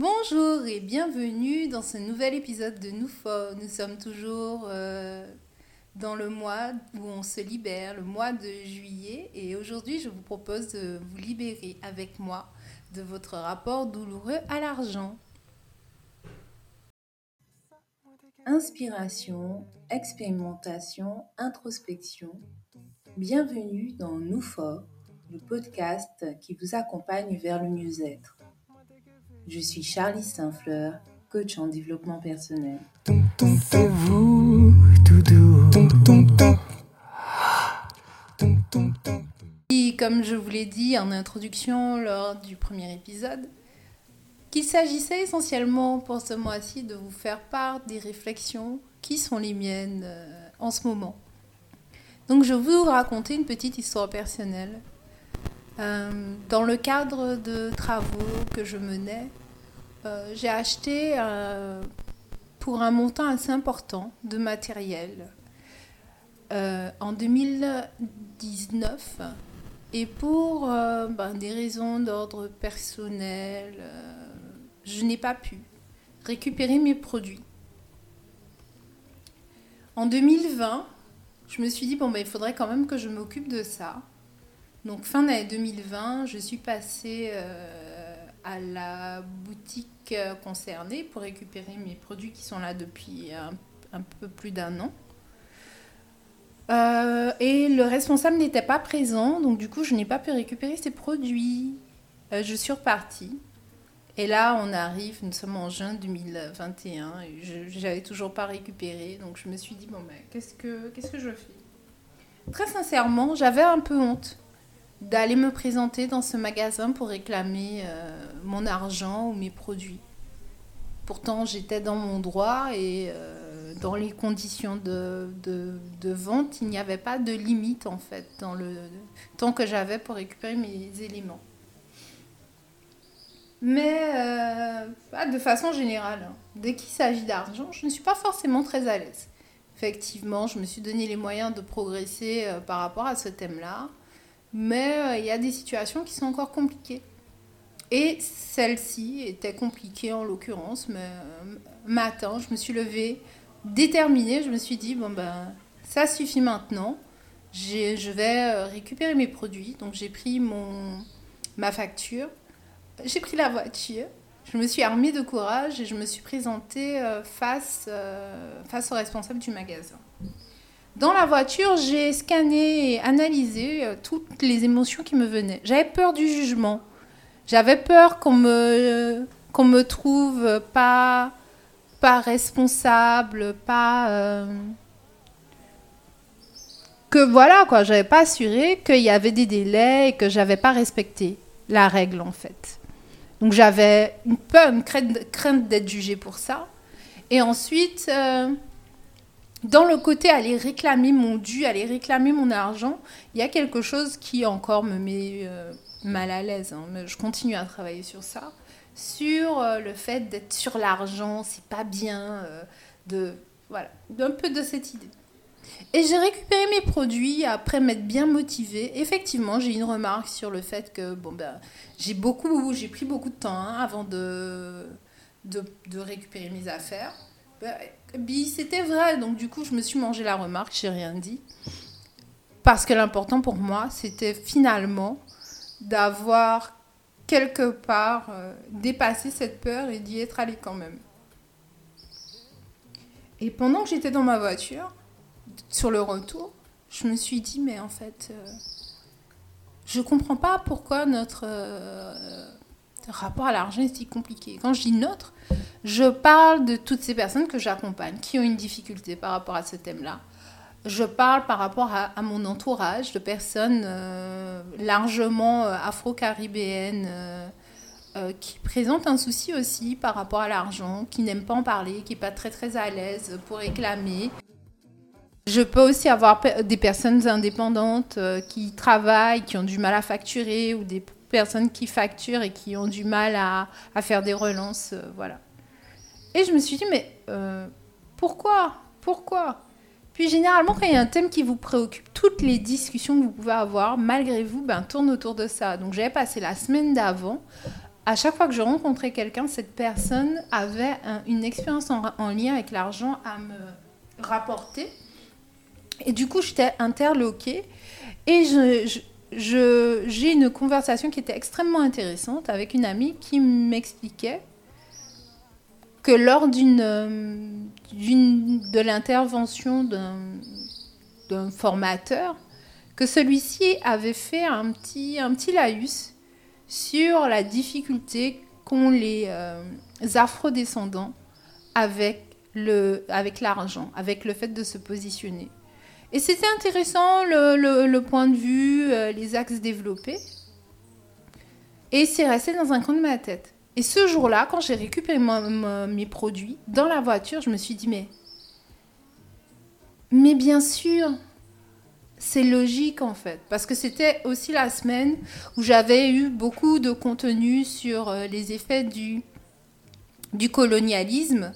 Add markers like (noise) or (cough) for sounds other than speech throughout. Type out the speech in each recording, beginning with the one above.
Bonjour et bienvenue dans ce nouvel épisode de Noufo. Nous sommes toujours euh, dans le mois où on se libère, le mois de juillet. Et aujourd'hui, je vous propose de vous libérer avec moi de votre rapport douloureux à l'argent. Inspiration, expérimentation, introspection. Bienvenue dans Noufo, le podcast qui vous accompagne vers le mieux-être. Je suis Charlie Saint-Fleur, coach en développement personnel. Et comme je vous l'ai dit en introduction lors du premier épisode, qu'il s'agissait essentiellement pour ce mois-ci de vous faire part des réflexions qui sont les miennes euh, en ce moment. Donc je vais vous raconter une petite histoire personnelle. Euh, dans le cadre de travaux que je menais, euh, j'ai acheté pour un montant assez important de matériel en 2019 et pour ben, des raisons d'ordre personnel, je n'ai pas pu récupérer mes produits. En 2020, je me suis dit, bon, ben, il faudrait quand même que je m'occupe de ça. Donc fin d'année 2020, je suis passée euh, à la boutique euh, concernée pour récupérer mes produits qui sont là depuis un, peu plus d'un an. Euh, et le responsable n'était pas présent, donc du coup je n'ai pas pu récupérer ces produits. je suis repartie. Et là, on arrive, nous sommes en juin 2021, et je n'avais toujours pas récupéré. Donc je me suis dit, bon, ben, qu'est-ce que, qu'est-ce que je fais? Très sincèrement, j'avais un peu honte d'aller me présenter dans ce magasin pour réclamer euh, mon argent ou mes produits. Pourtant, j'étais dans mon droit et euh, dans les conditions de, de, vente, il n'y avait pas de limite en fait dans le temps que j'avais pour récupérer mes éléments. Mais euh, de façon générale, hein. dès qu'il s'agit d'argent, je ne suis pas forcément très à l'aise. Effectivement, je me suis donné les moyens de progresser par rapport à ce thème-là, mais euh, il y a des situations qui sont encore compliquées. Et celle-ci était compliquée en l'occurrence, mais matin, je me suis levée déterminée, je me suis dit, bon ben, ça suffit maintenant, je vais récupérer mes produits. Donc j'ai pris mon, ma facture, j'ai pris la voiture, je me suis armée de courage et je me suis présentée euh, face, euh, face au responsable du magasin. Dans la voiture, j'ai scanné et analysé euh, toutes les émotions qui me venaient. J'avais peur du jugement. J'avais peur qu'on me, qu'on me trouve pas, pas responsable, pas... que voilà, quoi, j'avais pas assuré qu'il y avait des délais et que j'avais pas respecté la règle en fait. Donc j'avais une peur, une crainte, d'être jugée pour ça. Et ensuite, euh, dans le côté aller réclamer mon dû, aller réclamer mon argent, il y a quelque chose qui encore me met euh, mal à l'aise. Hein. Mais je continue à travailler sur ça. Sur euh, le fait d'être sur l'argent, c'est pas bien. de, voilà, un peu de cette idée. Et j'ai récupéré mes produits après m'être bien motivée. Effectivement, j'ai une remarque sur le fait que bon ben j'ai beaucoup, j'ai pris beaucoup de temps hein, avant de, de, récupérer mes affaires. Ben, c'était vrai, donc du coup je me suis mangé la remarque, j'ai rien dit. Parce que l'important pour moi, c'était finalement d'avoir quelque part euh, dépassé cette peur et d'y être allé quand même. Et pendant que j'étais dans ma voiture, sur le retour, je me suis dit, mais en fait, euh, je comprends pas pourquoi notre euh, rapport à l'argent est si compliqué. Quand je dis notre, je parle de toutes ces personnes que j'accompagne, qui ont une difficulté par rapport à ce thème-là. Je parle par rapport à, mon entourage de personnes euh, largement afro-caribéennes qui présentent un souci aussi par rapport à l'argent, qui n'aiment pas en parler, qui n'est pas très très à l'aise pour réclamer. Je peux aussi avoir des personnes indépendantes euh, qui travaillent, qui ont du mal à facturer, ou des personnes qui facturent et qui ont du mal à, faire des relances. Euh, voilà. Et je me suis dit, mais euh, pourquoi? Pourquoi? Puis généralement, quand il y a un thème qui vous préoccupe, toutes les discussions que vous pouvez avoir, malgré vous, ben, tournent autour de ça. Donc j'avais passé la semaine d'avant à chaque fois que je rencontrais quelqu'un, cette personne avait une expérience en, lien avec l'argent à me rapporter. Et du coup, j'étais interloquée. Et je, j'ai une conversation qui était extrêmement intéressante avec une amie qui m'expliquait que lors d'une, de l'intervention d'un, formateur, que celui-ci avait fait un petit, un petit laïus sur la difficulté qu'ont les euh, afro-descendants avec, le, avec l'argent, avec le fait de se positionner. Et c'était intéressant le, point de vue, euh, les axes développés. Et c'est resté dans un coin de ma tête. Et ce jour-là, quand j'ai récupéré mes produits dans la voiture, je me suis dit, mais, bien sûr, c'est logique en fait, parce que c'était aussi la semaine où j'avais eu beaucoup de contenu sur euh, les effets du colonialisme,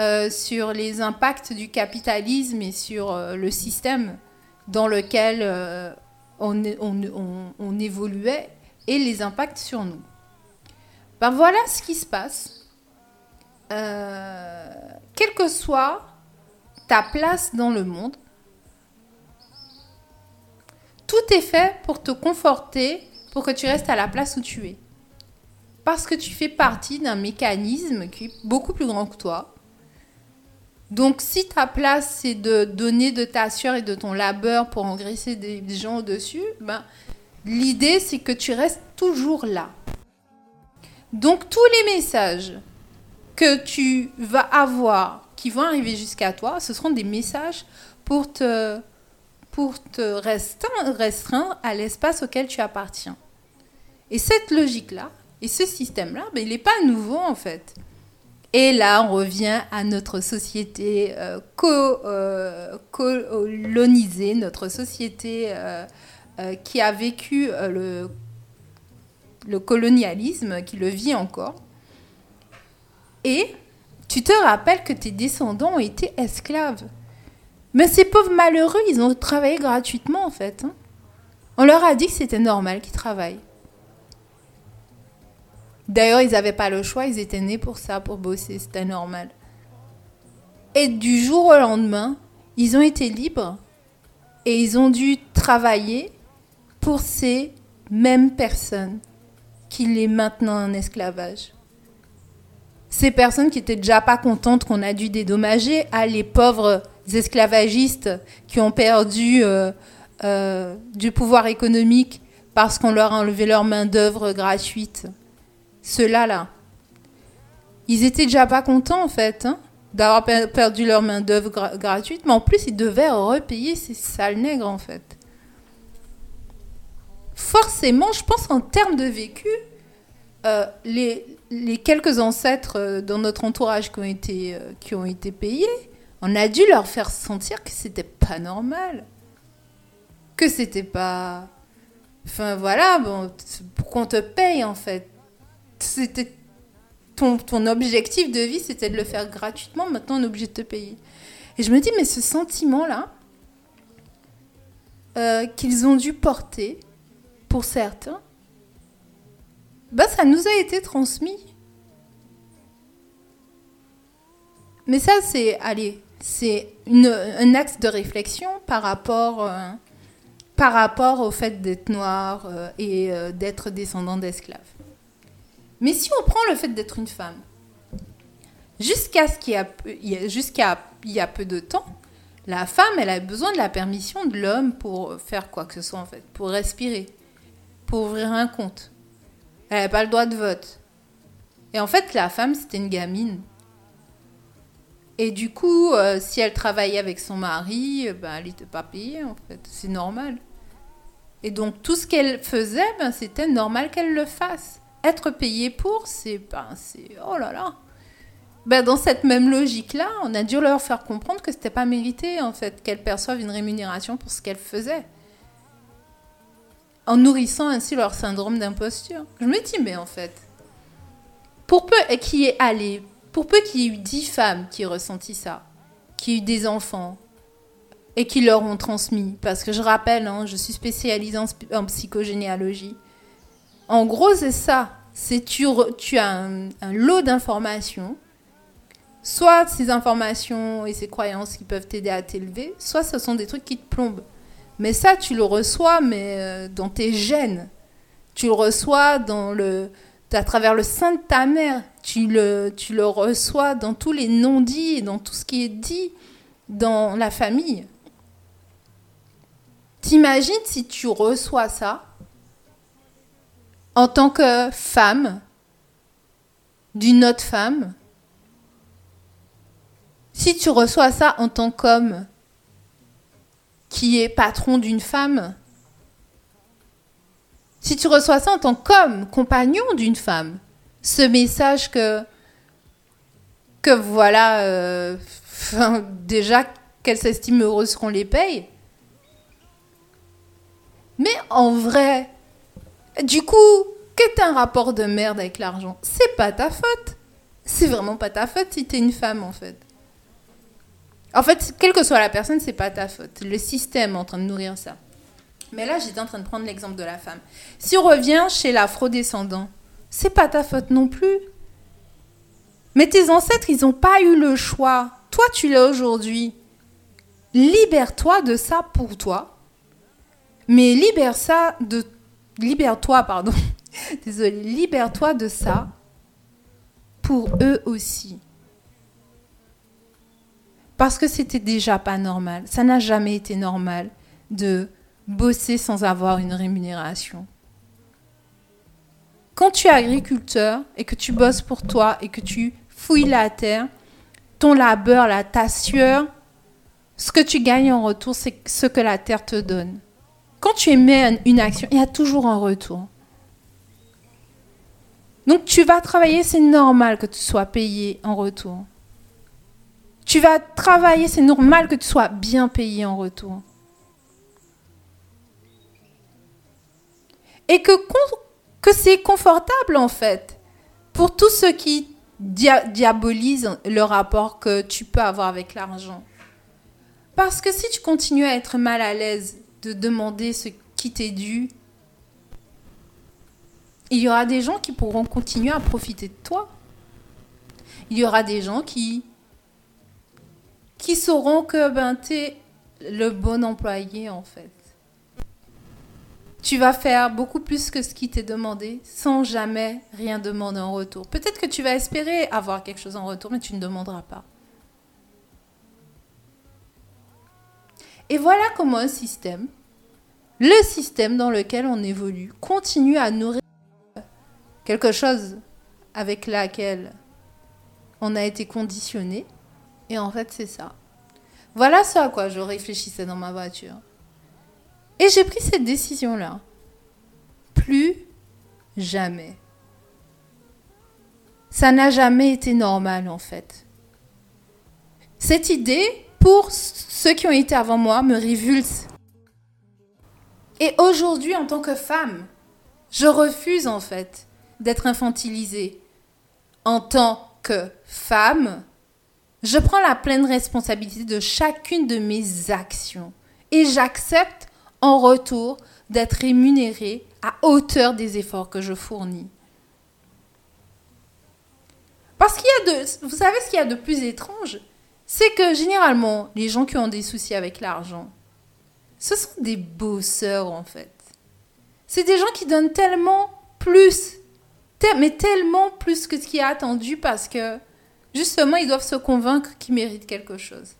euh, sur les impacts du capitalisme et sur euh, le système dans lequel on, on, on, évoluait et les impacts sur nous. Ben voilà ce qui se passe. quelle que soit ta place dans le monde, tout est fait pour te conforter, pour que tu restes à la place où tu es. Parce que tu fais partie d'un mécanisme qui est beaucoup plus grand que toi. Donc si ta place, c'est de donner de ta sueur et de ton labeur pour engraisser des gens au-dessus, ben, l'idée, c'est que tu restes toujours là. Donc tous les messages que tu vas avoir, qui vont arriver jusqu'à toi, ce seront des messages pour te pour te restreindre, à l'espace auquel tu appartiens. Et cette logique-là, et ce système-là, ben, il n'est pas nouveau en fait. Et là, on revient à notre société euh, euh, colonisée, notre société euh, qui a vécu le, colonialisme, qui le vit encore. Et tu te rappelles que tes descendants ont été esclaves. Mais ces pauvres malheureux, ils ont travaillé gratuitement en fait. Hein. On leur a dit que c'était normal qu'ils travaillent. D'ailleurs, ils n'avaient pas le choix, ils étaient nés pour ça, pour bosser, c'était normal. Et du jour au lendemain, ils ont été libres et ils ont dû travailler pour ces mêmes personnes qui les maintenant en esclavage. Ces personnes qui étaient déjà pas contentes qu'on a dû dédommager à les pauvres esclavagistes qui ont perdu euh, euh, du pouvoir économique parce qu'on leur a enlevé leur main-d'œuvre gratuite. Ceux-là, là, ils étaient déjà pas contents en fait hein, d'avoir perdu leur main-d'œuvre gratuite, mais en plus ils devaient repayer ces sales nègres en fait. Forcément, je pense en termes de vécu, euh, les, quelques ancêtres dans notre entourage qui ont été, qui ont été payés, on a dû leur faire sentir que c'était pas normal. Que c'était pas. Enfin voilà, bon, pour qu'on te paye en fait. C'était. Ton, objectif de vie, c'était de le faire gratuitement, maintenant on est obligé de te payer. Et je me dis, mais ce sentiment-là, euh, qu'ils ont dû porter, pour certains, bah, ça nous a été transmis. Mais ça, c'est, un axe de réflexion par rapport, euh, au fait d'être noir euh, et d'être descendant d'esclaves. Mais si on prend le fait d'être une femme, jusqu'à ce qu'il y a, jusqu'à il y a peu de temps, la femme, elle a besoin de la permission de l'homme pour faire quoi que ce soit en fait, pour respirer, pour ouvrir un compte. Elle n'a pas le droit de vote. Et en fait, la femme, c'était une gamine. Et du coup, euh, si elle travaillait avec son mari, euh, ben, elle n'était pas payée, en fait. C'est normal. Et donc, tout ce qu'elle faisait, ben, c'était normal qu'elle le fasse. Être payée pour, c'est... Ben, oh là là ben, Dans cette même logique-là, on a dû leur faire comprendre que c'était pas mérité, en fait, qu'elle perçoive une rémunération pour ce qu'elle faisait. En nourrissant ainsi leur syndrome d'imposture. Je me dis, mais en fait, pour peu qui est allé pour peu qu'il y ait eu dix femmes qui aient ressenti ça, qui aient eu des enfants et qui leur ont transmis, parce que je rappelle, hein, je suis spécialisée en, psychogénéalogie. En gros, c'est ça. c'est tu, tu as un, lot d'informations. Soit ces informations et ces croyances qui peuvent t'aider à t'élever, soit ce sont des trucs qui te plombent. Mais ça, tu le reçois mais euh, dans tes gènes. Tu le reçois le, à travers le sein de ta mère. Tu le, tu le reçois dans tous les non-dits dans tout ce qui est dit dans la famille. T'imagines si tu reçois ça en tant que femme d'une autre femme Si tu reçois ça en tant qu'homme qui est patron d'une femme Si tu reçois ça en tant qu'homme, compagnon d'une femme, ce message que que voilà, euh, (laughs) déjà qu'elle s'estime heureuse qu'on les paye, mais en vrai, du coup, que t'as un rapport de merde avec l'argent, c'est pas ta faute. C'est vraiment pas ta faute si t'es une femme, en fait. En fait, quelle que soit la personne, c'est pas ta faute. Le système est en train de nourrir ça. Mais là, j'étais en train de prendre l'exemple de la femme. Si on revient chez l'afro-descendant, c'est pas ta faute non plus. Mais tes ancêtres, ils n'ont pas eu le choix. Toi, tu l'as aujourd'hui. Libère-toi de ça pour toi mais libère ça de. Libère-toi, pardon. (laughs) Désolée, libère-toi de ça pour eux aussi. Parce que c'était déjà pas normal. Ça n'a jamais été normal de bosser sans avoir une rémunération. Quand tu es agriculteur et que tu bosses pour toi et que tu fouilles la terre, ton labeur, la ta sueur, ce que tu gagnes en retour, c'est ce que la terre te donne. Quand tu émets une action, il y a toujours un retour. Donc tu vas travailler, c'est normal que tu sois payé en retour. Tu vas travailler, c'est normal que tu sois bien payé en retour. Et que, que c'est confortable en fait pour tous ceux qui diabolisent le rapport que tu peux avoir avec l'argent. Parce que si tu continues à être mal à l'aise de demander ce qui t'est dû, il y aura des gens qui pourront continuer à profiter de toi. Il y aura des gens qui, qui sauront que ben, tu es le bon employé en fait. Tu vas faire beaucoup plus que ce qui t'est demandé sans jamais rien demander en retour. Peut-être que tu vas espérer avoir quelque chose en retour, mais tu ne demanderas pas. Et voilà comment un système, le système dans lequel on évolue, continue à nourrir quelque chose avec laquelle on a été conditionné. Et en fait, c'est ça. Voilà à quoi je réfléchissais dans ma voiture. Et j'ai pris cette décision-là. Plus jamais. Ça n'a jamais été normal, en fait. Cette idée pour ceux qui ont été avant moi, me révulse. Et aujourd'hui, en tant que femme, je refuse en fait d'être infantilisée. En tant que femme, je prends la pleine responsabilité de chacune de mes actions et j'accepte en retour d'être rémunérée à hauteur des efforts que je fournis. Parce qu'il y a de... Vous savez ce qu'il y a de plus étrange? C'est que généralement, les gens qui ont des soucis avec l'argent, ce sont des bosseurs en fait. C'est des gens qui donnent tellement plus, mais tellement plus que ce qui est attendu parce que justement, ils doivent se convaincre qu'ils méritent quelque chose.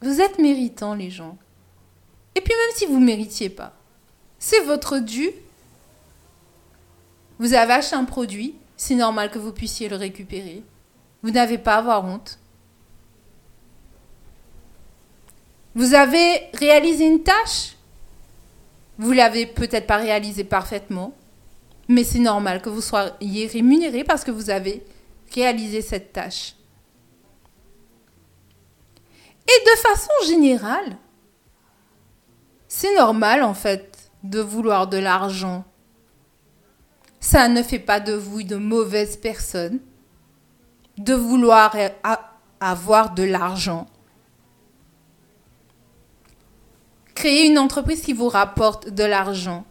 Vous êtes méritants, les gens. Et puis même si vous ne méritiez pas, c'est votre dû. Vous avez acheté un produit, c'est normal que vous puissiez le récupérer. Vous n'avez pas à avoir honte. Vous avez réalisé une tâche? Vous l'avez peut-être pas réalisée parfaitement, mais c'est normal que vous soyez rémunéré parce que vous avez réalisé cette tâche. Et de façon générale, c'est normal en fait de vouloir de l'argent. Ça ne fait pas de vous de mauvaise personne de vouloir avoir de l'argent. Créer une entreprise qui vous rapporte de l'argent.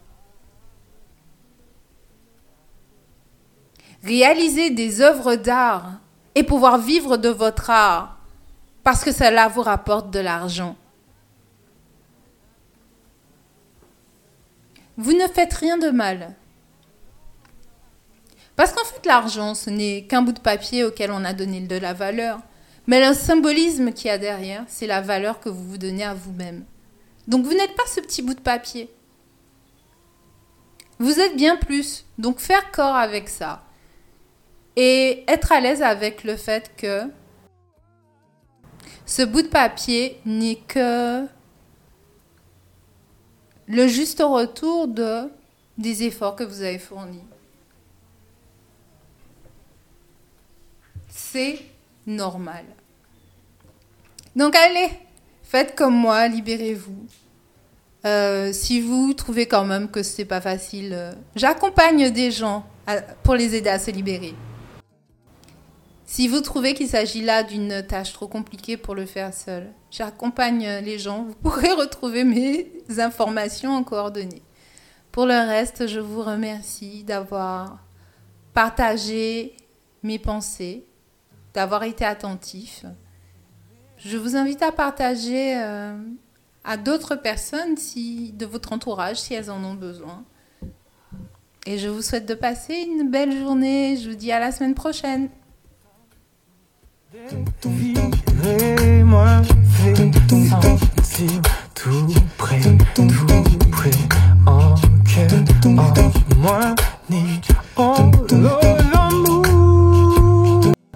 réaliser des œuvres d'art et pouvoir vivre de votre art parce que cela vous rapporte de l'argent. Vous ne faites rien de mal. Parce qu'en fait, l'argent, ce n'est qu'un bout de papier auquel on a donné de la valeur. Mais le symbolisme qu'il y a derrière, c'est la valeur que vous vous donnez à vous-même. Donc vous n'êtes pas ce petit bout de papier. Vous êtes bien plus. Donc faire corps avec ça. Et être à l'aise avec le fait que ce bout de papier n'est que le juste retour de, des efforts que vous avez fournis. C'est normal. Donc allez, faites comme moi, libérez-vous. Euh, si vous trouvez quand même que c'est pas facile, euh, j'accompagne des gens pour les aider à se libérer. Si vous trouvez qu'il s'agit là d'une tâche trop compliquée pour le faire seul, j'accompagne les gens. Vous pourrez (laughs) retrouver mes informations en coordonnées. Pour le reste, je vous remercie d'avoir partagé mes pensées, d'avoir été attentif. Je vous invite à partager euh, à d'autres personnes si, de votre entourage si elles en ont besoin. Et je vous souhaite de passer une belle journée. Je vous dis à la semaine prochaine.